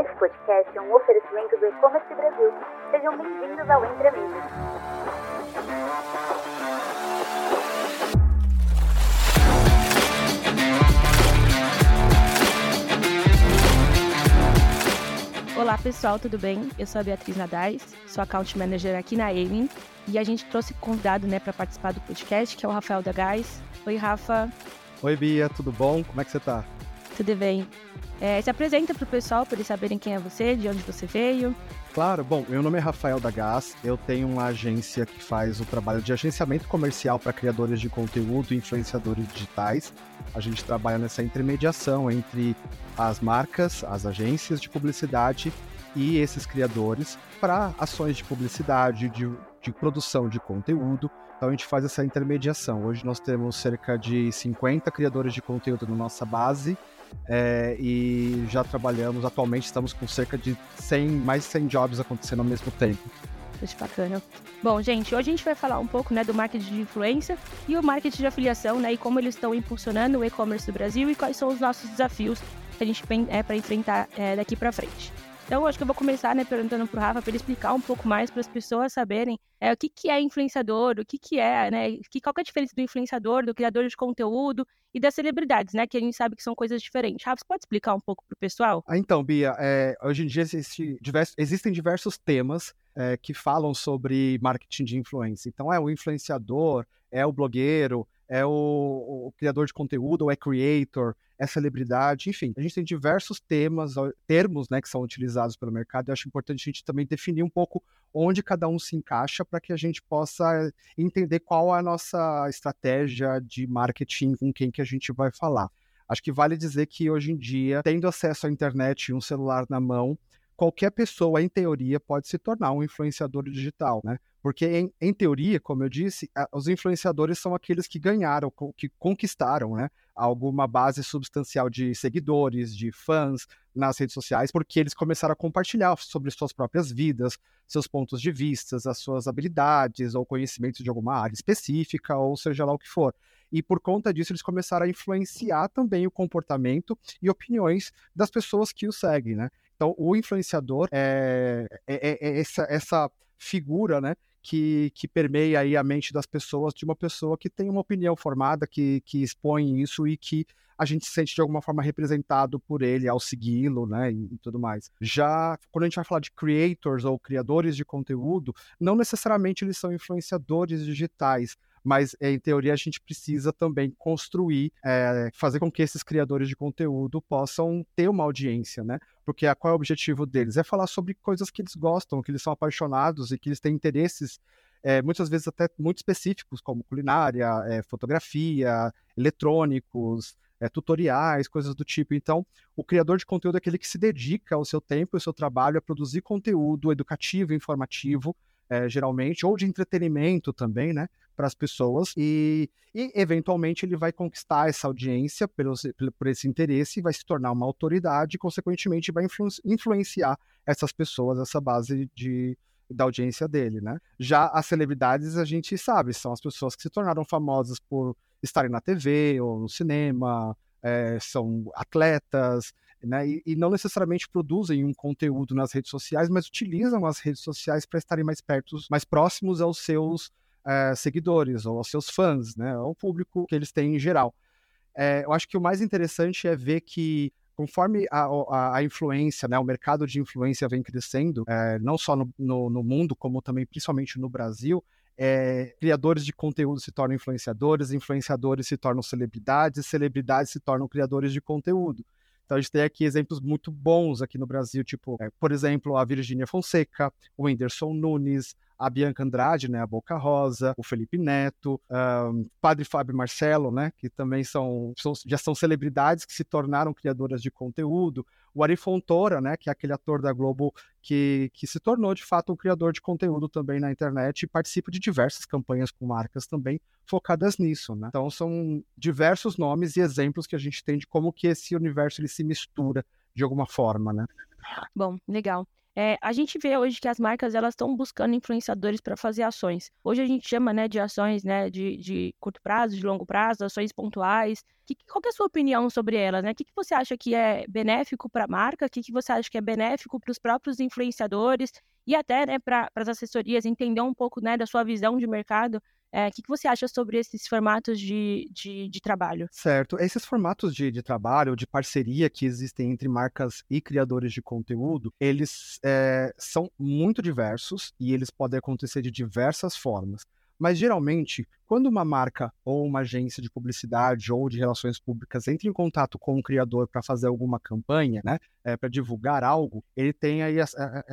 Esse podcast é um oferecimento do E-Commerce Brasil. Sejam bem-vindos ao Entre Amigos. Olá pessoal, tudo bem? Eu sou a Beatriz Nadais, sou account manager aqui na Aiming e a gente trouxe convidado né, para participar do podcast, que é o Rafael da Gás. Oi, Rafa. Oi, Bia, tudo bom? Como é que você tá? Tudo bem. É, se apresenta para o pessoal, para eles saberem quem é você, de onde você veio. Claro, bom, meu nome é Rafael da Gás, eu tenho uma agência que faz o trabalho de agenciamento comercial para criadores de conteúdo e influenciadores digitais. A gente trabalha nessa intermediação entre as marcas, as agências de publicidade e esses criadores para ações de publicidade, de, de produção de conteúdo. Então a gente faz essa intermediação. Hoje nós temos cerca de 50 criadores de conteúdo na nossa base é, e já trabalhamos, atualmente estamos com cerca de 100, mais de 100 jobs acontecendo ao mesmo tempo. Isso bacana. Bom, gente, hoje a gente vai falar um pouco né, do marketing de influência e o marketing de afiliação, né, e como eles estão impulsionando o e-commerce do Brasil e quais são os nossos desafios que a gente tem é, para enfrentar é, daqui para frente. Então, acho que eu vou começar, né, perguntando pro Rafa para ele explicar um pouco mais para as pessoas saberem é, o que, que é influenciador, o que, que é, né, que, qual que é a diferença do influenciador, do criador de conteúdo e das celebridades, né, que a gente sabe que são coisas diferentes. Rafa, você pode explicar um pouco pro pessoal? Ah, então, Bia, é, hoje em dia existe diversos, existem diversos temas é, que falam sobre marketing de influência. Então, é o influenciador, é o blogueiro, é o, o criador de conteúdo, ou é creator, é celebridade, enfim. A gente tem diversos temas, termos né, que são utilizados pelo mercado. Eu acho importante a gente também definir um pouco onde cada um se encaixa para que a gente possa entender qual é a nossa estratégia de marketing com quem que a gente vai falar. Acho que vale dizer que hoje em dia, tendo acesso à internet e um celular na mão, qualquer pessoa, em teoria, pode se tornar um influenciador digital, né? Porque, em, em teoria, como eu disse, os influenciadores são aqueles que ganharam, que conquistaram, né? Alguma base substancial de seguidores, de fãs nas redes sociais, porque eles começaram a compartilhar sobre suas próprias vidas, seus pontos de vista, as suas habilidades ou conhecimentos de alguma área específica, ou seja lá o que for e por conta disso eles começaram a influenciar também o comportamento e opiniões das pessoas que o seguem, né? Então, o influenciador é, é, é, é essa, essa figura, né? Que, que, permeia aí a mente das pessoas de uma pessoa que tem uma opinião formada, que, que expõe isso e que a gente se sente de alguma forma representado por ele ao segui-lo, né, e, e, tudo mais. Já quando a gente vai falar de creators ou criadores de conteúdo, não necessariamente eles são influenciadores digitais, mas em teoria a gente precisa também construir, é, fazer com que esses criadores de conteúdo possam ter uma audiência, né? Porque a, qual é o objetivo deles? É falar sobre coisas que eles gostam, que eles são apaixonados e que eles têm interesses é, muitas vezes até muito específicos, como culinária, é, fotografia, eletrônicos, é, tutoriais, coisas do tipo. Então, o criador de conteúdo é aquele que se dedica ao seu tempo e ao seu trabalho a produzir conteúdo educativo, informativo, geralmente, ou de entretenimento também, né, para as pessoas, e, e, eventualmente ele vai conquistar essa audiência pelo, por esse interesse, vai se tornar uma autoridade e, consequentemente, vai influ, influenciar essas pessoas, essa base de, da audiência dele, né? Já as celebridades, a gente sabe, são as pessoas que se tornaram famosas por estarem na TV ou no cinema, é, são atletas, né? E, e, não necessariamente produzem um conteúdo nas redes sociais, mas utilizam as redes sociais para estarem mais perto, mais próximos aos seus é, seguidores ou aos seus fãs, né? Ao público que eles têm em geral. É, eu acho que o mais interessante é ver que conforme a, a, a, influência, né, o mercado de influência vem crescendo, é, não só no, no, no, mundo, como também principalmente no Brasil, é, criadores de conteúdo se tornam influenciadores, influenciadores se tornam celebridades, celebridades se tornam criadores de conteúdo. Então a gente tem aqui exemplos muito bons aqui no Brasil, tipo, é, por exemplo, a Virgínia Fonseca, o Whindersson Nunes, a Bianca Andrade, né, a Boca Rosa, o Felipe Neto, um, Padre Fábio Marcelo, né, que também são, são, já são celebridades que se tornaram criadoras de conteúdo, o Ari Fontoura, né, que é aquele ator da Globo que, que se tornou de fato um criador de conteúdo também na internet e participa de diversas campanhas com marcas também focadas nisso, né? Então são diversos nomes e exemplos que a gente tem de como que esse universo ele se mistura de alguma forma, né? Bom, legal. É, a gente vê hoje que as marcas elas estão buscando influenciadores para fazer ações. Hoje a gente chama né, de ações né, de, de curto prazo, de longo prazo, ações pontuais. Que, qual que é a sua opinião sobre elas? Né? O que, que você acha que é benéfico para a marca? O que, que você acha que é benéfico para os próprios influenciadores? E até né, para as assessorias entender um pouco né, da sua visão de mercado é, o que, que você acha sobre esses formatos de, de, de trabalho? Certo. Esses formatos de, de, trabalho, de parceria que existem entre marcas e criadores de conteúdo, eles é, são muito diversos e eles podem acontecer de diversas formas. Mas geralmente, quando uma marca ou uma agência de publicidade ou de relações públicas entra em contato com o criador para fazer alguma campanha, né, é, para divulgar algo, ele tem aí,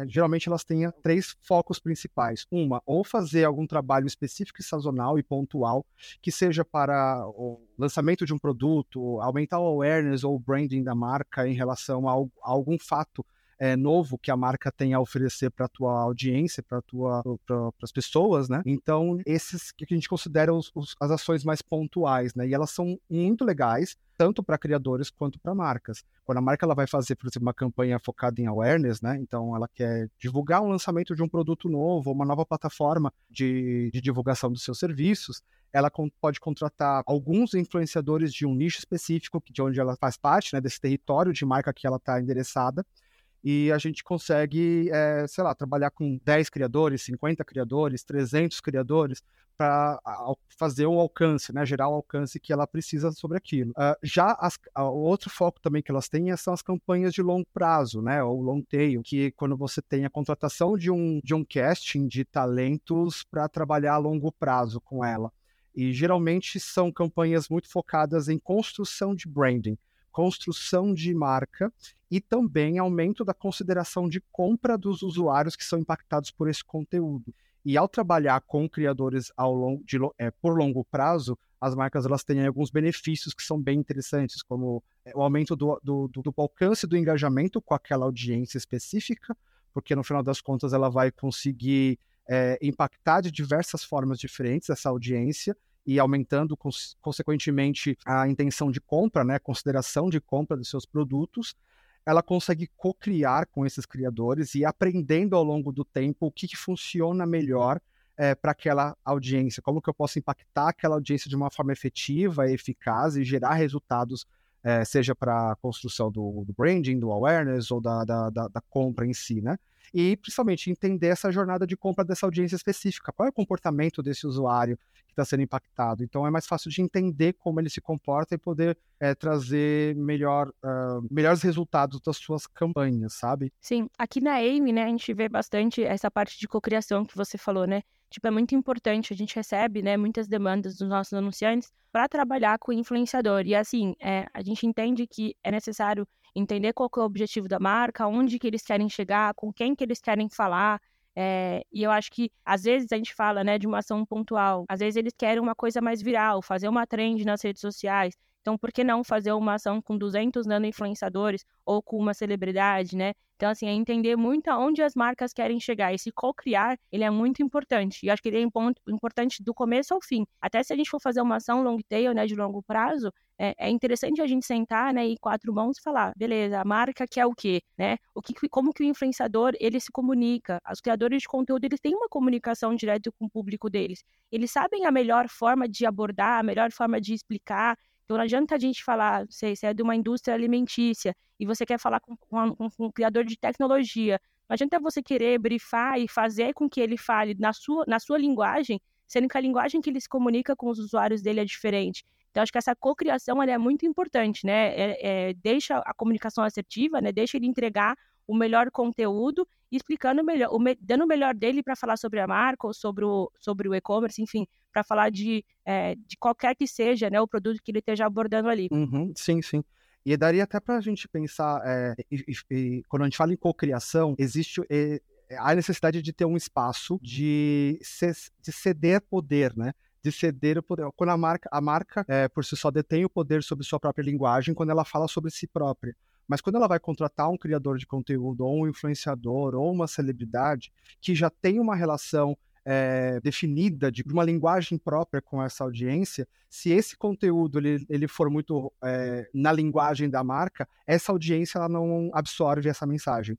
geralmente elas têm três focos principais. Uma, ou fazer algum trabalho específico e sazonal e pontual, que seja para o lançamento de um produto, aumentar o awareness ou o branding da marca em relação a, a algum fato é, novo que a marca tem a oferecer para a tua audiência, para pra, as pessoas, né? Então, esses que a gente considera os, os, as ações mais pontuais, né? E elas são muito legais, tanto para criadores quanto para marcas. Quando a marca ela vai fazer, por exemplo, uma campanha focada em awareness, né? Então, ela quer divulgar um lançamento de um produto novo, uma nova plataforma de, de divulgação dos seus serviços, ela pode contratar alguns influenciadores de um nicho específico, de onde ela faz parte, né, desse território de marca que ela está endereçada, e a gente consegue, é, sei lá, trabalhar com 10 criadores, 50 criadores, 300 criadores para fazer o alcance, né, gerar o alcance que ela precisa sobre aquilo. Uh, já as, o outro foco também que elas têm são as campanhas de longo prazo, né, ou long tail, que quando você tem a contratação de um, de um casting de talentos para trabalhar a longo prazo com ela. E geralmente são campanhas muito focadas em construção de branding construção de marca e também aumento da consideração de compra dos usuários que são impactados por esse conteúdo. E ao trabalhar com criadores ao longo de, é, por longo prazo, as marcas elas têm alguns benefícios que são bem interessantes, como é, o aumento do, do, do, do alcance do engajamento com aquela audiência específica, porque no final das contas ela vai conseguir é, impactar de diversas formas diferentes essa audiência e aumentando, consequentemente, a intenção de compra, né, a consideração de compra dos seus produtos, ela consegue co-criar com esses criadores e aprendendo ao longo do tempo o que, que funciona melhor é, para aquela audiência, como que eu posso impactar aquela audiência de uma forma efetiva, eficaz e gerar resultados, é, seja para a construção do, do, branding, do awareness ou da, da, da, da compra em si, né? E principalmente entender essa jornada de compra dessa audiência específica. Qual é o comportamento desse usuário que está sendo impactado? Então é mais fácil de entender como ele se comporta e poder é, trazer melhor, uh, melhores resultados das suas campanhas, sabe? Sim, aqui na AIM, né, a gente vê bastante essa parte de cocriação que você falou, né? Tipo, é muito importante, a gente recebe, né, muitas demandas dos nossos anunciantes para trabalhar com o influenciador. E assim, é, a gente entende que é necessário entender qual é o objetivo da marca, onde que eles querem chegar, com quem que eles querem falar. É, e eu acho que às vezes a gente fala né, de uma ação pontual, às vezes eles querem uma coisa mais viral, fazer uma trend nas redes sociais. Então, por que não fazer uma ação com 200 nano-influenciadores ou com uma celebridade, né? Então, assim, é entender muito aonde as marcas querem chegar. Esse co-criar, ele é muito importante. E acho que ele é importante do começo ao fim. Até se a gente for fazer uma ação long tail, né, de longo prazo, é, é interessante a gente sentar, né, e quatro mãos e falar, beleza, a marca quer o quê, né? O que, como que o influenciador, ele se comunica? Os criadores de conteúdo, eles têm uma comunicação direta com o público deles. Eles sabem a melhor forma de abordar, a melhor forma de explicar, então não adianta a gente falar, sei, se é de uma indústria alimentícia e você quer falar com, com, com um criador de tecnologia. Não adianta você querer brifar e fazer com que ele fale na sua, na sua linguagem, sendo que a linguagem que ele se comunica com os usuários dele é diferente. Então, acho que essa cocriação é muito importante, né? É, é, deixa a comunicação assertiva, né? Deixa ele entregar o melhor conteúdo explicando melhor, o, dando o melhor dele para falar sobre a marca ou sobre o, sobre o e-commerce, enfim, para falar de, é, de qualquer que seja né, o produto que ele esteja abordando ali. Uhum, sim, sim. E daria até para a gente pensar, é, e, e, quando a gente fala em cocriação, existe é, a necessidade de ter um espaço de, de ceder poder, né? de ceder o poder. Quando a marca, a marca é, por si só detém o poder sobre sua própria linguagem, quando ela fala sobre si própria. Mas quando ela vai contratar um criador de conteúdo, ou um influenciador, ou uma celebridade, que já tem uma relação é, definida, de uma linguagem própria com essa audiência, se esse conteúdo ele, ele for muito é, na linguagem da marca, essa audiência ela não absorve essa mensagem.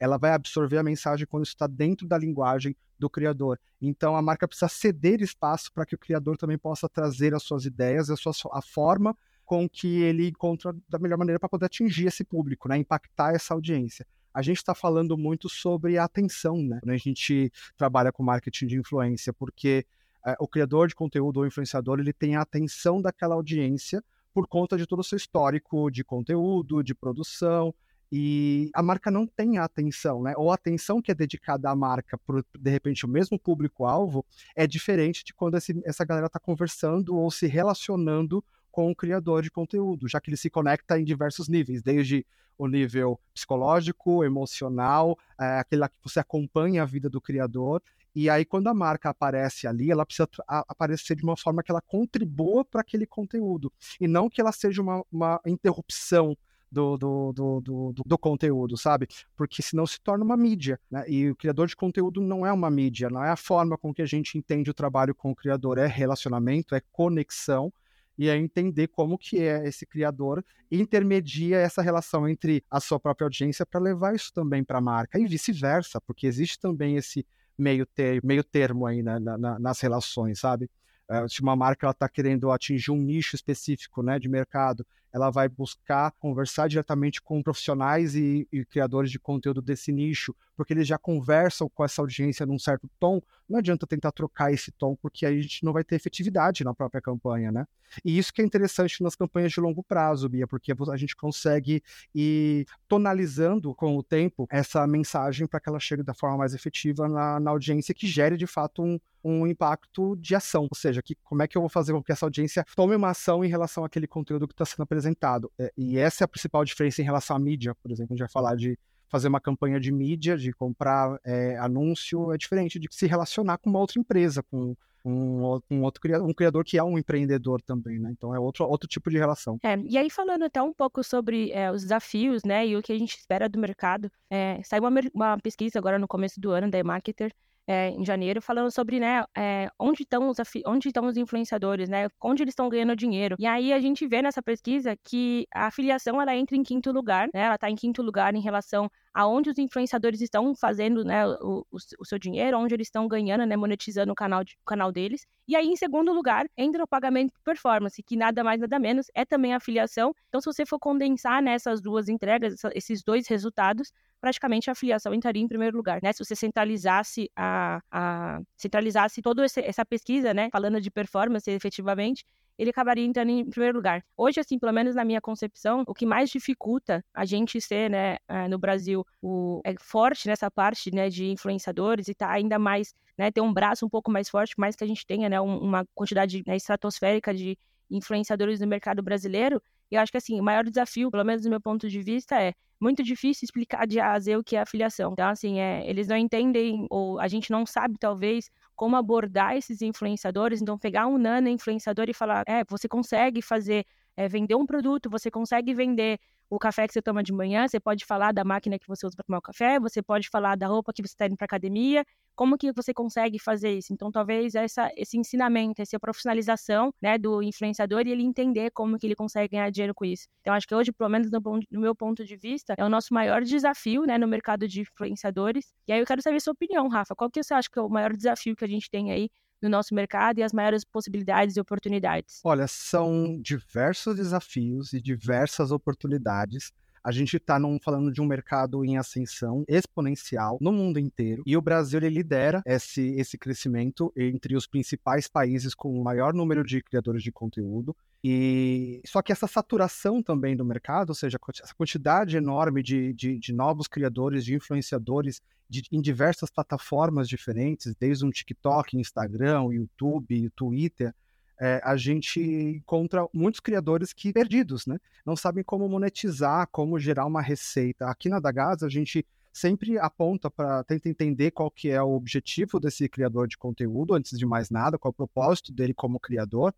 ela vai absorver a mensagem quando está dentro da linguagem do criador. Então a marca precisa ceder espaço para que o criador também possa trazer as suas ideias, a, sua, a forma com que ele encontra da melhor maneira para poder atingir esse público, né? impactar essa audiência. A gente está falando muito sobre a atenção, né? Quando a gente trabalha com marketing de influência, porque é, o criador de conteúdo ou influenciador ele tem a atenção daquela audiência por conta de todo o seu histórico de conteúdo, de produção, e a marca não tem a atenção, né? Ou a atenção que é dedicada à marca por, de repente, o mesmo público-alvo é diferente de quando esse, essa galera está conversando ou se relacionando com o criador de conteúdo, já que ele se conecta em diversos níveis, desde o nível psicológico, emocional, é, aquele que você acompanha a vida do criador. E aí, quando a marca aparece ali, ela precisa aparecer de uma forma que ela contribua para aquele conteúdo, e não que ela seja uma, uma interrupção do, do, do, do, do conteúdo, sabe? Porque senão se torna uma mídia, né? E o criador de conteúdo não é uma mídia, não é a forma com que a gente entende o trabalho com o criador, é relacionamento, é conexão, e é entender como que é esse criador intermedia essa relação entre a sua própria audiência para levar isso também para a marca e vice-versa, porque existe também esse meio, ter, meio termo aí na, na, nas relações, sabe? Uh, se uma marca está querendo atingir um nicho específico né, de mercado ela vai buscar conversar diretamente com profissionais e, e, criadores de conteúdo desse nicho, porque eles já conversam com essa audiência num certo tom. Não adianta tentar trocar esse tom, porque aí a gente não vai ter efetividade na própria campanha, né? E isso que é interessante nas campanhas de longo prazo, Bia, porque a gente consegue ir tonalizando com o tempo essa mensagem para que ela chegue da forma mais efetiva na, na audiência que gere de fato um, um impacto de ação. Ou seja, que, como é que eu vou fazer com que essa audiência tome uma ação em relação àquele conteúdo que está sendo apresentado apresentado. É, e essa é a principal diferença em relação à mídia, por exemplo. A gente vai falar de fazer uma campanha de mídia, de comprar é, anúncio, é diferente de se relacionar com uma outra empresa, com um, um, outro criador, um criador que é um empreendedor também, né? Então é outro, outro tipo de relação. É, e aí falando até um pouco sobre é, os desafios, né, e o que a gente espera do mercado, é, saiu uma, uma pesquisa agora no começo do ano da eMarketer, é, em janeiro, falando sobre, né, é, onde estão os onde estão os influenciadores, né, onde eles estão ganhando dinheiro. E aí a gente vê nessa pesquisa que a afiliação ela entra em quinto lugar, né, ela está em quinto lugar em relação aonde os influenciadores estão fazendo, né, o, o, o, seu dinheiro, onde eles estão ganhando, né, monetizando o canal, de, o canal deles. E aí, em segundo lugar, entra o pagamento por performance, que nada mais, nada menos é também a afiliação. Então, se você for condensar nessas duas entregas, esses dois resultados, praticamente a afiliação entraria em primeiro lugar, né? Se você centralizasse a, a centralizasse toda essa pesquisa, né, falando de performance efetivamente, ele acabaria entrando em primeiro lugar. Hoje, assim, pelo menos na minha concepção, o que mais dificulta a gente ser, né, eh, no Brasil, o, é forte nessa parte, né, de influenciadores e tá ainda mais, né, ter um braço um pouco mais forte, mais que a gente tenha, né, uma quantidade né, estratosférica de influenciadores no mercado brasileiro, eu acho que, assim, o maior desafio, pelo menos do meu ponto de vista, é muito difícil explicar de A a Z o que é afiliação. Então, assim, é, eles não entendem, ou a gente não sabe, talvez, como abordar esses influenciadores. Então, pegar um nano influenciador e falar: é, você consegue fazer, é, vender um produto, você consegue vender o café que você toma de manhã, você pode falar da máquina que você usa para tomar o café, você pode falar da roupa que você está indo para academia, como que você consegue fazer isso? Então, talvez essa, esse ensinamento, essa profissionalização né, do influenciador e ele entender como que ele consegue ganhar dinheiro com isso. Então, acho que hoje, pelo menos no, no meu ponto de vista, é o nosso maior desafio né, no mercado de influenciadores. E aí eu quero saber a sua opinião, Rafa. Qual que você acha que é o maior desafio que a gente tem aí no nosso mercado e as maiores possibilidades e oportunidades? Olha, são diversos desafios e diversas oportunidades. A gente está falando de um mercado em ascensão exponencial no mundo inteiro e o Brasil ele lidera esse, esse crescimento entre os principais países com o maior número de criadores de conteúdo. E só que essa saturação também do mercado, ou seja, essa quantidade enorme de, de, de novos criadores, de influenciadores de, em diversas plataformas diferentes, desde um TikTok, Instagram, YouTube, Twitter, é, a gente encontra muitos criadores que perdidos, né? Não sabem como monetizar, como gerar uma receita. Aqui na Dagaz, a gente sempre aponta para tentar entender qual que é o objetivo desse criador de conteúdo, antes de mais nada, qual é o propósito dele como criador,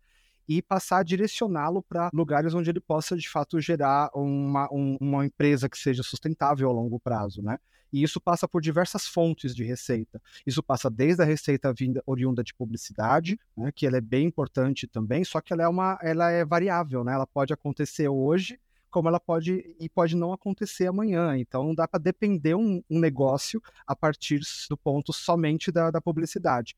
e passar a direcioná-lo para lugares onde ele possa, de fato, gerar uma, um, uma empresa que seja sustentável a longo prazo, né? E isso passa por diversas fontes de receita. Isso passa desde a receita vinda oriunda de publicidade, né, que ela é bem importante também, só que ela é uma, ela é variável, né? Ela pode acontecer hoje como ela pode e pode não acontecer amanhã. Então não dá para depender um, um, negócio a partir do ponto somente da, da publicidade.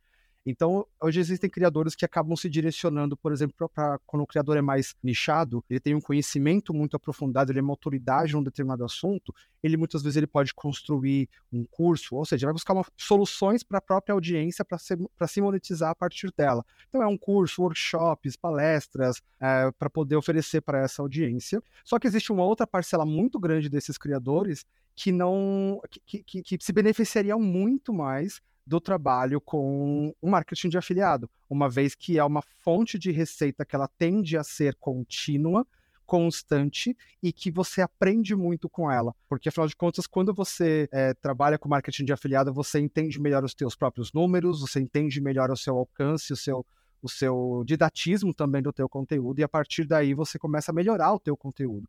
Então, hoje existem criadores que acabam se direcionando, por exemplo, quando o criador é mais nichado, ele tem um conhecimento muito aprofundado, ele é uma autoridade em um determinado assunto, ele muitas vezes ele pode construir um curso, ou seja, vai buscar uma, soluções para a própria audiência para se, se monetizar a partir dela. Então, é um curso, workshops, palestras, é, para poder oferecer para essa audiência. Só que existe uma outra parcela muito grande desses criadores que não que, que, que se beneficiariam muito mais do trabalho com o marketing de afiliado, uma vez que é uma fonte de receita que ela tende a ser contínua, constante e que você aprende muito com ela. Porque, afinal de contas, quando você é, trabalha com marketing de afiliado, você entende melhor os seus próprios números, você entende melhor o seu alcance, o seu, o seu didatismo também do teu conteúdo, e a partir daí você começa a melhorar o teu conteúdo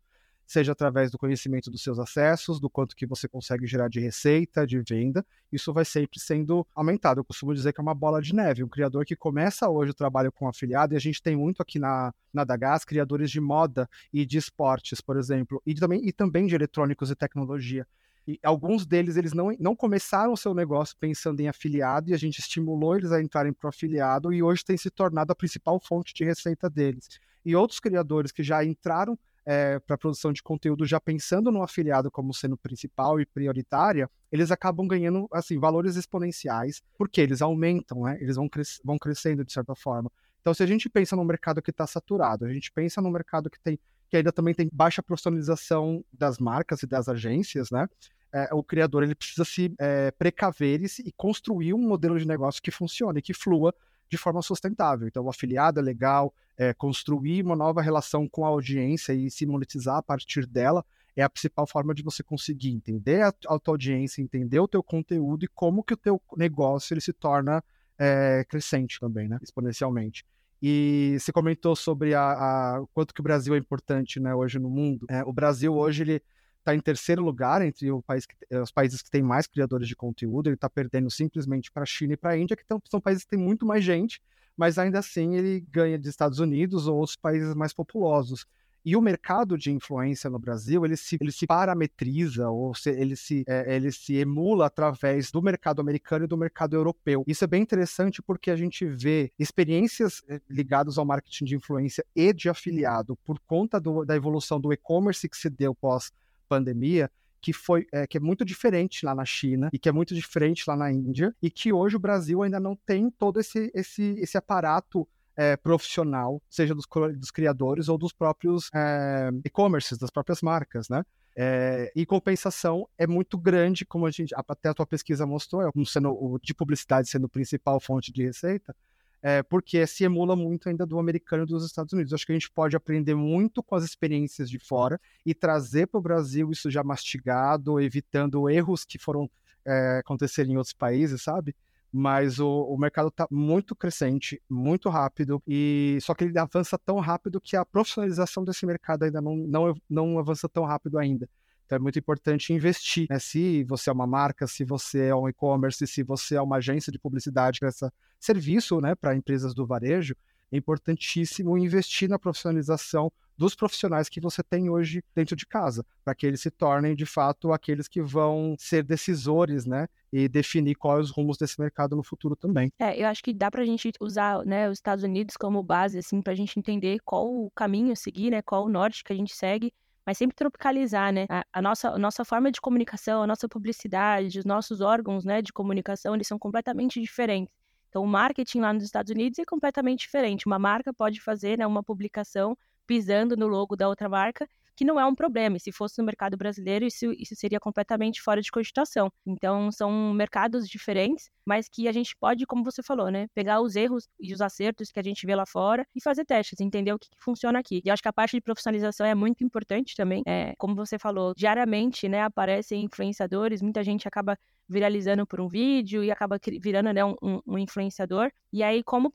seja através do conhecimento dos seus acessos, do quanto que você consegue gerar de receita, de venda, isso vai sempre sendo aumentado. Eu costumo dizer que é uma bola de neve. Um criador que começa hoje o trabalho com afiliado, e a gente tem muito aqui na, na Dagas, criadores de moda e de esportes, por exemplo, e também, e também de eletrônicos e tecnologia. E alguns deles eles não, não começaram o seu negócio pensando em afiliado e a gente estimulou eles a entrarem para o afiliado e hoje tem se tornado a principal fonte de receita deles. E outros criadores que já entraram é, para produção de conteúdo já pensando no afiliado como sendo principal e prioritária, eles acabam ganhando assim valores exponenciais, porque eles aumentam, né? Eles vão, cres vão crescendo de certa forma. Então, se a gente pensa num mercado que está saturado, a gente pensa num mercado que tem que ainda também tem baixa profissionalização das marcas e das agências, né? É, o criador ele precisa se é, precaver e, e construir um modelo de negócio que funcione, que flua de forma sustentável. Então, o afiliado é legal, é, construir uma nova relação com a audiência e se monetizar a partir dela é a principal forma de você conseguir entender a, a tua audiência, entender o teu conteúdo e como que o teu negócio ele se torna é, crescente também, né? exponencialmente. E você comentou sobre a, quanto que o Brasil é importante né, hoje no mundo. É, o Brasil hoje ele está em terceiro lugar entre país que, os países que têm mais criadores de conteúdo. Ele está perdendo simplesmente para a China e para a Índia, que tão, são países que têm muito mais gente, mas ainda assim ele ganha de Estados Unidos ou outros países mais populosos. E o mercado de influência no Brasil, ele se, ele se parametriza, ou se, ele, se, é, ele se emula através do mercado americano e do mercado europeu. Isso é bem interessante porque a gente vê experiências é, ligadas ao marketing de influência e de afiliado por conta do, da evolução do e-commerce que se deu pós pandemia, que foi é, que é muito diferente lá na China e que é muito diferente lá na Índia e que hoje o Brasil ainda não tem todo esse esse, esse aparato é, profissional, seja dos, dos, criadores ou dos próprios é, e-commerces, das próprias marcas, né? É, e compensação é muito grande, como a gente até a tua pesquisa mostrou, como sendo de publicidade sendo a principal fonte de receita, é, porque se emula muito ainda do americano e dos Estados Unidos. Acho que a gente pode aprender muito com as experiências de fora e trazer para o Brasil isso já mastigado, evitando erros que foram é, acontecer em outros países, sabe? Mas o, o mercado está muito crescente, muito rápido, e só que ele avança tão rápido que a profissionalização desse mercado ainda não, não, não avança tão rápido ainda. Então é muito importante investir. Né? Se você é uma marca, se você é um e-commerce, se você é uma agência de publicidade que presta serviço né, para empresas do varejo, é importantíssimo investir na profissionalização dos profissionais que você tem hoje dentro de casa, para que eles se tornem de fato aqueles que vão ser decisores, né, e definir quais os rumos desse mercado no futuro também. É, eu acho que dá para a gente usar, né, os Estados Unidos como base, assim, para a gente entender qual o caminho a seguir, né, qual o norte que a gente segue mas sempre tropicalizar, né? A, a, nossa, a nossa forma de comunicação, a nossa publicidade, os nossos órgãos, né, de comunicação, eles são completamente diferentes. Então, o marketing lá nos Estados Unidos é completamente diferente. Uma marca pode fazer né, uma publicação pisando no logo da outra marca que não é um problema. E se fosse no mercado brasileiro, isso, isso seria completamente fora de cogitação. Então, são mercados diferentes, mas que a gente pode, como você falou, né, pegar os erros e os acertos que a gente vê lá fora e fazer testes, entender o que, que funciona aqui. E acho que a parte de profissionalização é muito importante também. É, como você falou, diariamente, né, aparecem influenciadores, muita gente acaba viralizando por um vídeo e acaba virando né, um, um, influenciador. E aí, como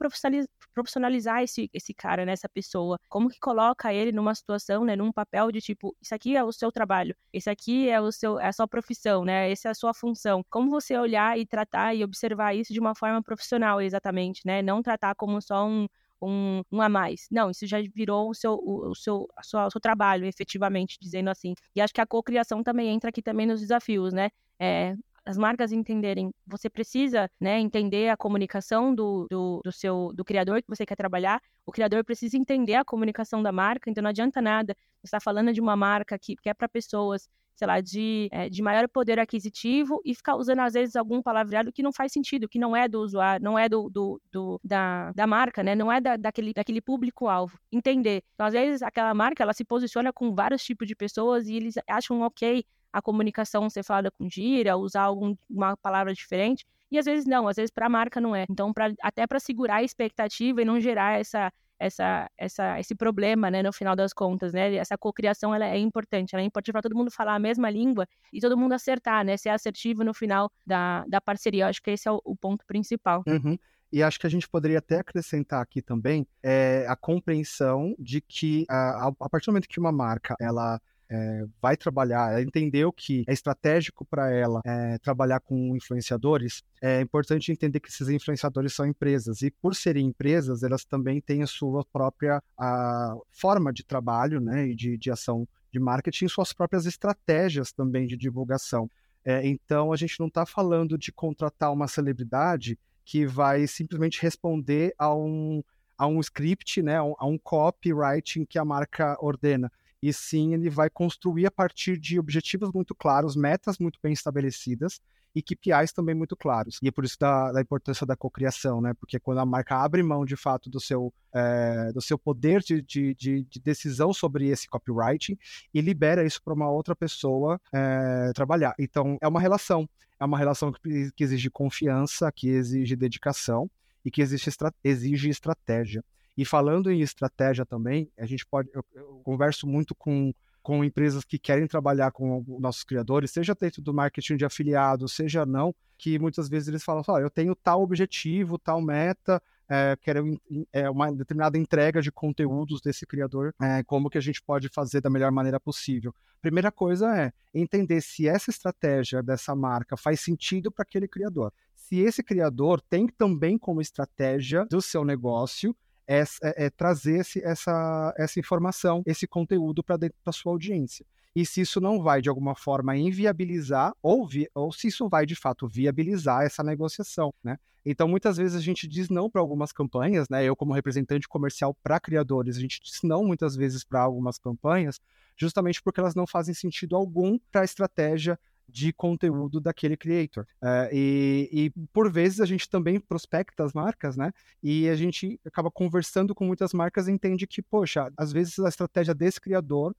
profissionalizar, esse, esse cara, né, essa pessoa? Como que coloca ele numa situação, né, num papel de tipo, isso aqui é o seu trabalho, esse aqui é o seu, é a sua profissão, né? Essa é a sua função. Como você olhar e tratar e observar isso de uma forma profissional, exatamente, né? Não tratar como só um com um a mais. Não, isso já virou o seu, o, o seu, a sua, o seu trabalho, efetivamente, dizendo assim. E acho que a cocriação também entra aqui também nos desafios, né? É, as marcas entenderem, você precisa né, entender a comunicação do, do, do, seu do criador que você quer trabalhar. O criador precisa entender a comunicação da marca, então não adianta nada você estar tá falando de uma marca que, que é para pessoas, sei lá, de, é, de maior poder aquisitivo e ficar usando, às vezes, algum palavreado que não faz sentido, que não é do usuário, não é do, do, do da, da marca, né? Não é da, daquele, daquele público-alvo. Entender. Então, às vezes, aquela marca, ela se posiciona com vários tipos de pessoas e eles acham ok a comunicação ser falada com gíria, usar alguma palavra diferente. E às vezes não, às vezes para a marca não é. Então, pra, até para segurar a expectativa e não gerar essa, essa, essa, esse problema, né, no final das contas, né? Essa cocriação ela é importante, ela é importante para todo mundo falar a mesma língua e todo mundo acertar, né? Ser assertivo no final da, da parceria. Eu acho que esse é o, o ponto principal. Uhum. E acho que a gente poderia até acrescentar aqui também é, a compreensão de que a, a partir do momento que uma marca ela é, vai trabalhar, ela entendeu que é estratégico para ela é, trabalhar com influenciadores, é importante entender que esses influenciadores são empresas e por serem empresas, elas também têm a sua própria a forma de trabalho, né, e de, de ação de marketing, suas próprias estratégias também de divulgação. É, então a gente não está falando de contratar uma celebridade que vai simplesmente responder a um, a um script, né, a um copywriting que a marca ordena e sim ele vai construir a partir de objetivos muito claros, metas muito bem estabelecidas e KPIs também muito claros. E é por isso da, da importância da cocriação, né? Porque quando a marca abre mão de fato do seu, é, do seu poder de, de, de, de, decisão sobre esse copywriting e libera isso para uma outra pessoa é, trabalhar. Então é uma relação, é uma relação que, que exige confiança, que exige dedicação e que exige, exige estratégia. E falando em estratégia também, a gente pode. Eu, eu converso muito com, com empresas que querem trabalhar com nossos criadores, seja dentro do marketing de afiliados, seja não, que muitas vezes eles falam: oh, eu tenho tal objetivo, tal meta, é, quero é, uma determinada entrega de conteúdos desse criador, é, como que a gente pode fazer da melhor maneira possível. Primeira coisa é entender se essa estratégia dessa marca faz sentido para aquele criador. Se esse criador tem também como estratégia do seu negócio é, é, é trazer esse, essa, essa informação, esse conteúdo para dentro da sua audiência. E se isso não vai, de alguma forma, inviabilizar, ou, vi, ou se isso vai, de fato, viabilizar essa negociação, né? Então, muitas vezes a gente diz não para algumas campanhas, né? Eu, como representante comercial para criadores, a gente diz não muitas vezes para algumas campanhas, justamente porque elas não fazem sentido algum para a estratégia de conteúdo daquele creator. Uh, e, e, por vezes a gente também prospecta as marcas, né? E a gente acaba conversando com muitas marcas e entende que, poxa, às vezes a estratégia desse criador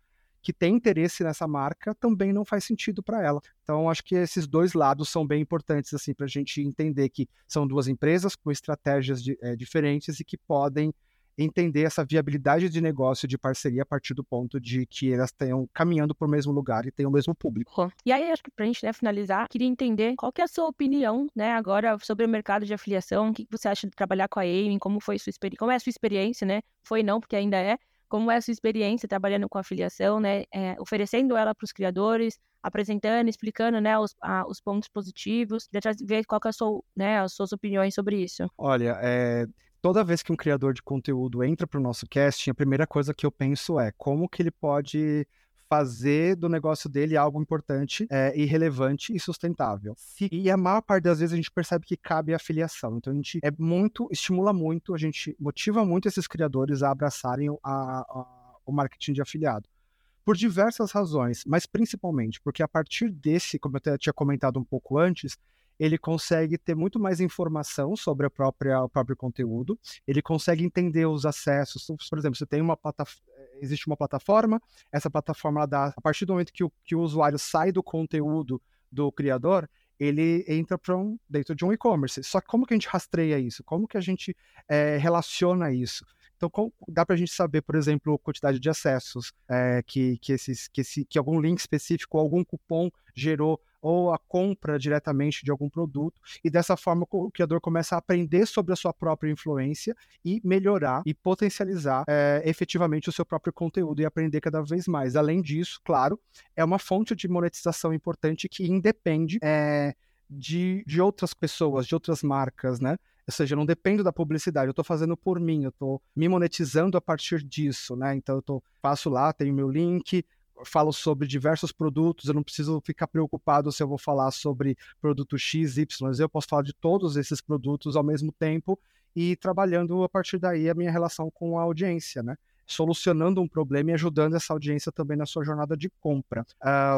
que tem interesse nessa marca também não faz sentido para ela. Então, acho que esses dois lados são bem importantes assim para a gente entender que são duas empresas com estratégias de, é, diferentes e que podem entender essa viabilidade de negócio, de parceria, a partir do ponto de que elas tenham caminhando para o mesmo lugar e tenham o mesmo público. E aí, acho que para a gente né, finalizar, queria entender qual que é a sua opinião, né, agora sobre o mercado de afiliação, o que você acha de trabalhar com a Aiming, como foi sua experiência, como é a sua experiência, né? Foi não, porque ainda é. Como é a sua experiência trabalhando com afiliação, né? É, oferecendo ela para os criadores, apresentando, explicando, né, os, a, os pontos positivos, ver qual que é a sua, né, as suas opiniões sobre isso. Olha, é, toda vez que um criador de conteúdo entra para o nosso casting, a primeira coisa que eu penso é como que ele pode fazer do negócio dele algo importante é, e relevante e sustentável. E a maior parte das vezes a gente percebe que cabe a afiliação. Então a gente é muito, estimula muito, a gente motiva muito esses criadores a abraçarem a, a, o marketing de afiliado. Por diversas razões, mas principalmente porque a partir desse, como eu até tinha comentado um pouco antes, ele consegue ter muito mais informação sobre a própria, o próprio conteúdo, ele consegue entender os acessos. Por exemplo, você tem uma plataforma existe uma plataforma, essa plataforma dá, a partir do momento que o, que o usuário sai do conteúdo do criador, ele entra para um, dentro de um e-commerce. Só que como que a gente rastreia isso? Como que a gente é, relaciona isso? Então, dá para a gente saber, por exemplo, a quantidade de acessos é, que, que, esses, que, esse, que algum link específico, algum cupom gerou ou a compra diretamente de algum produto, e dessa forma o criador começa a aprender sobre a sua própria influência e melhorar e potencializar é, efetivamente o seu próprio conteúdo e aprender cada vez mais. Além disso, claro, é uma fonte de monetização importante que independe é, de, de outras pessoas, de outras marcas, né? Ou seja, eu não dependo da publicidade, eu estou fazendo por mim, eu estou me monetizando a partir disso, né? Então eu tô, lá, tenho meu link, falo sobre diversos produtos, eu não preciso ficar preocupado se eu vou falar sobre produto X, Y, eu posso falar de todos esses produtos ao mesmo tempo e trabalhando a partir daí a minha relação com a audiência, né? Solucionando um problema e ajudando essa audiência também na sua jornada de compra.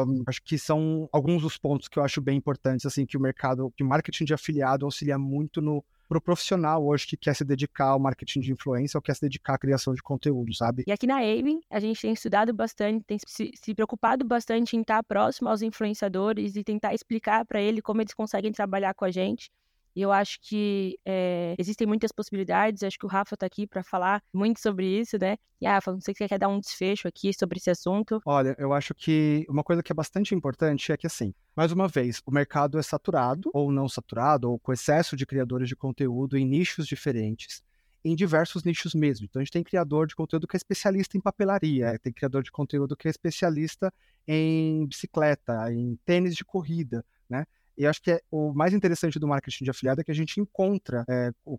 Um, acho que são alguns dos pontos que eu acho bem importantes, assim, que o mercado, que o marketing de afiliado auxilia muito no, para o profissional hoje que quer se dedicar ao marketing de influência ou quer se dedicar à criação de conteúdo, sabe? E aqui na Aiming, a gente tem estudado bastante, tem se, se preocupado bastante em estar próximo aos influenciadores e tentar explicar para ele como eles conseguem trabalhar com a gente. E eu acho que é, existem muitas possibilidades. Acho que o Rafa está aqui para falar muito sobre isso, né? E Rafa, não sei se você quer dar um desfecho aqui sobre esse assunto. Olha, eu acho que uma coisa que é bastante importante é que, assim, mais uma vez, o mercado é saturado ou não saturado, ou com excesso de criadores de conteúdo em nichos diferentes em diversos nichos mesmo. Então a gente tem criador de conteúdo que é especialista em papelaria, tem criador de conteúdo que é especialista em bicicleta, em tênis de corrida, né? E acho que é, o mais interessante do marketing de afiliado é que a gente encontra, é, o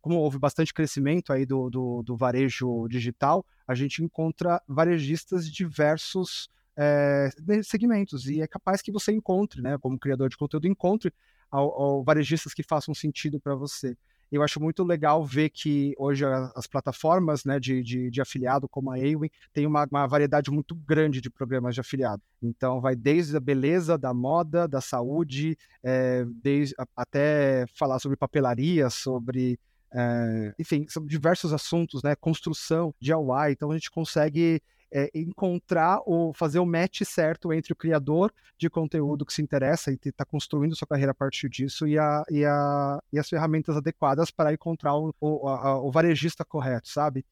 como houve bastante crescimento aí do, do, do, varejo digital, a gente encontra varejistas de diversos é, segmentos. E é capaz que você encontre, né, como criador de conteúdo, encontre ao, ao varejistas que façam sentido para você eu acho muito legal ver que hoje as plataformas né, de, de, de afiliado, como a Awin, tem uma, uma, variedade muito grande de programas de afiliado. Então, vai desde a beleza, da moda, da saúde, é, desde, até falar sobre papelaria, sobre é, enfim, são diversos assuntos, né? Construção, DIY. Então a gente consegue é, encontrar ou fazer o match certo entre o criador de conteúdo que se interessa e está construindo sua carreira a partir disso e, a, e, a, e as ferramentas adequadas para encontrar o, o, a, o varejista correto, sabe?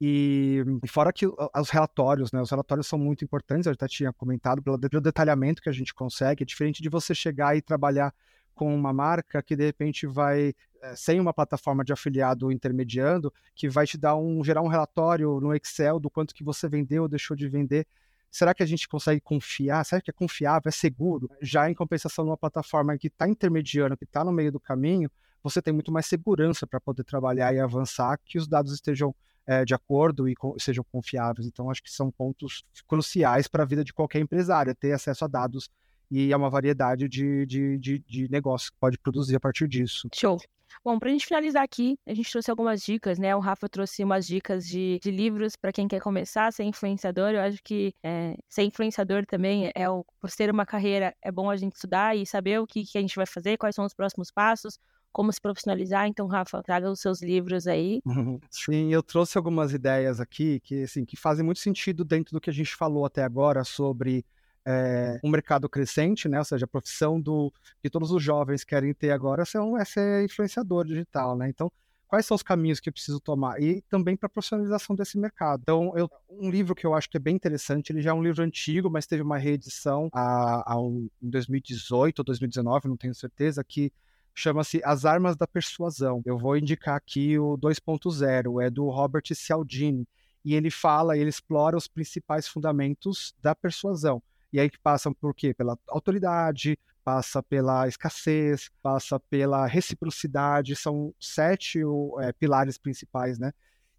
E, e, fora que os relatórios, né? Os relatórios são muito importantes, eu já tinha comentado, pelo, pelo detalhamento que a gente consegue, é diferente de você chegar e trabalhar com uma marca que de repente vai eh, sem uma plataforma de afiliado intermediando, que vai te dar um gerar um relatório no Excel do quanto que você vendeu ou deixou de vender. Será que a gente consegue confiar? Será que é confiável? É seguro? Já em compensação numa plataforma que está intermediando, que está no meio do caminho, você tem muito mais segurança para poder trabalhar e avançar, que os dados estejam é, de acordo e sejam confiáveis. Então, acho que são pontos cruciais para a vida de qualquer empresário, ter acesso a dados e é uma variedade de, de, de, de negócios que pode produzir a partir disso. Show. Bom, para a gente finalizar aqui, a gente trouxe algumas dicas, né? O Rafa trouxe umas dicas de, de livros para quem quer começar a ser influenciador. Eu acho que é, ser influenciador também é o, por ter uma carreira, é bom a gente estudar e saber o que, que a gente vai fazer, quais são os próximos passos, como se profissionalizar. Então, Rafa, traga os seus livros aí. Sim, eu trouxe algumas ideias aqui que, assim, que fazem muito sentido dentro do que a gente falou até agora sobre é, um mercado crescente, né? Ou seja, a profissão do, que todos os jovens querem ter agora é ser influenciador digital, né? Então, quais são os caminhos que eu preciso tomar? E também para a profissionalização desse mercado. Então, eu, um livro que eu acho que é bem interessante, ele já é um livro antigo, mas teve uma reedição a, a um, em 2018 ou 2019, não tenho certeza, que chama-se As Armas da Persuasão. Eu vou indicar aqui o 2.0, é do Robert Cialdini, e ele fala, ele explora os principais fundamentos da persuasão. E aí que passam por quê? Pela autoridade, passa pela escassez, passa pela reciprocidade, são sete é, pilares principais, né?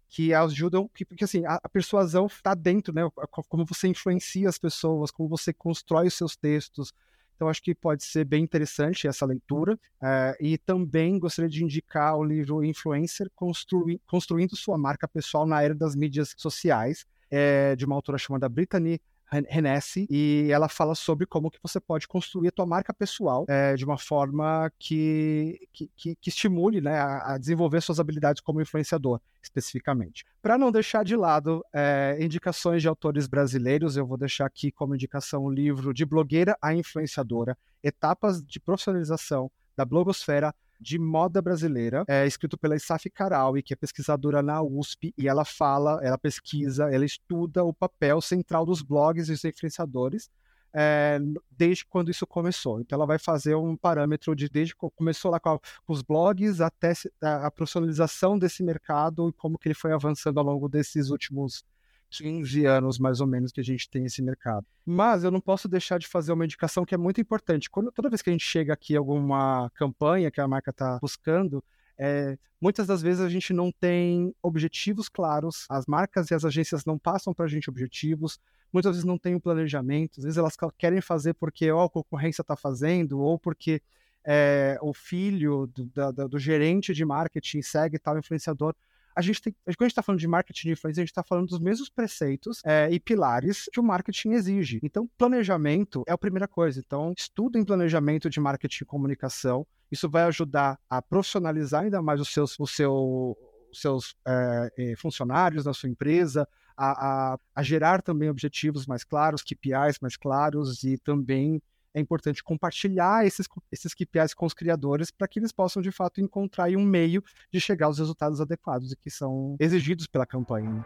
Que ajudam, que, porque assim, a, a persuasão está dentro, né? Como você influencia as pessoas, como você constrói os seus textos. Então, acho que pode ser bem interessante essa leitura. É, e também gostaria de indicar o livro Influencer, Construi, Construindo Sua Marca Pessoal na Era das Mídias Sociais, é, de uma autora chamada Brittany Renesse, e ela fala sobre como que você pode construir a tua marca pessoal é, de uma forma que, que, que, estimule né, a, a, desenvolver suas habilidades como influenciador, especificamente. Para não deixar de lado é, indicações de autores brasileiros, eu vou deixar aqui como indicação o livro De Blogueira a Influenciadora, Etapas de Profissionalização da Blogosfera de moda brasileira, é escrito pela Isaf Karawi, que é pesquisadora na USP, e ela fala, ela pesquisa, ela estuda o papel central dos blogs e dos influenciadores é, desde quando isso começou. Então, ela vai fazer um parâmetro de desde que começou lá com, a, com, os blogs até a, a profissionalização desse mercado e como que ele foi avançando ao longo desses últimos 15 anos, mais ou menos, que a gente tem esse mercado. Mas eu não posso deixar de fazer uma indicação que é muito importante. Quando, toda vez que a gente chega aqui alguma campanha que a marca está buscando, É, muitas das vezes a gente não tem objetivos claros, as marcas e as agências não passam para a gente objetivos, muitas vezes não tem um planejamento, às vezes elas querem fazer porque ó, a concorrência está fazendo, ou porque é, o filho do, da, do gerente de marketing segue tal influenciador a gente tem, quando a gente está falando de marketing de influência, a gente está falando dos mesmos preceitos é, e pilares que o marketing exige. Então, planejamento é a primeira coisa. Então, estudo em planejamento de marketing e comunicação. Isso vai ajudar a profissionalizar ainda mais os seus, o seu, os seus é, funcionários na sua empresa, a, a, a gerar também objetivos mais claros, KPIs mais claros e também é importante compartilhar esses, esses KPIs com os criadores para que eles possam, de fato, encontrar um meio de chegar aos resultados adequados e que são exigidos pela campanha.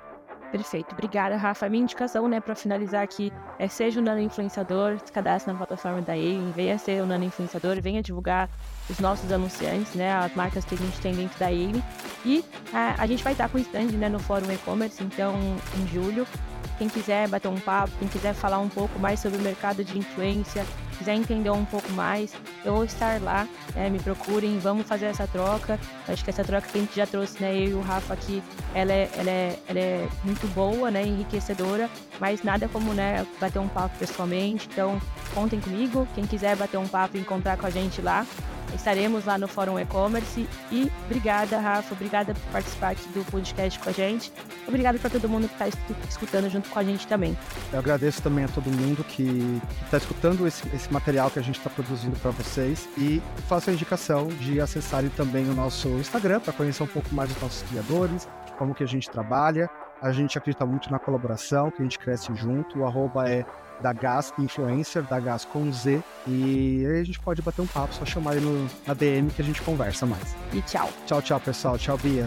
Perfeito, obrigada, Rafa. Minha indicação, né, para finalizar aqui, é seja um nano influenciador, se cadastre na plataforma da AIM, venha ser um nano influenciador, venha divulgar os nossos anunciantes, né, as marcas que a gente tem dentro da AIM. E a, a gente vai estar com o stand, né, no Fórum E-Commerce, então, em julho. Quem quiser bater um papo, quem quiser falar um pouco mais sobre o mercado de influência, quiser entender um pouco mais, eu vou estar lá, né, me procurem, vamos fazer essa troca. Acho que essa troca que a gente já trouxe, né, eu e o Rafa aqui, ela é, ela é, ela é muito boa, né, enriquecedora, mas nada como, né, bater um papo pessoalmente. Então, contem comigo, quem quiser bater um papo e encontrar com a gente lá, Estaremos lá no Fórum E-Commerce. E obrigada, Rafa. Obrigada por participar aqui do podcast com a gente. Obrigada para todo mundo que está escutando junto com a gente também. Eu agradeço também a todo mundo que está escutando esse, esse, material que a gente está produzindo para vocês. E faço a indicação de acessarem também o nosso Instagram para conhecer um pouco mais dos nossos criadores, como que a gente trabalha. A gente acredita muito na colaboração, que a gente cresce junto. O arroba é da Gas Influencer, da Gas com Z. E aí a gente pode bater um papo, só chamar ele no, na DM que a gente conversa mais. E tchau. Tchau, tchau, pessoal. Tchau, Bia.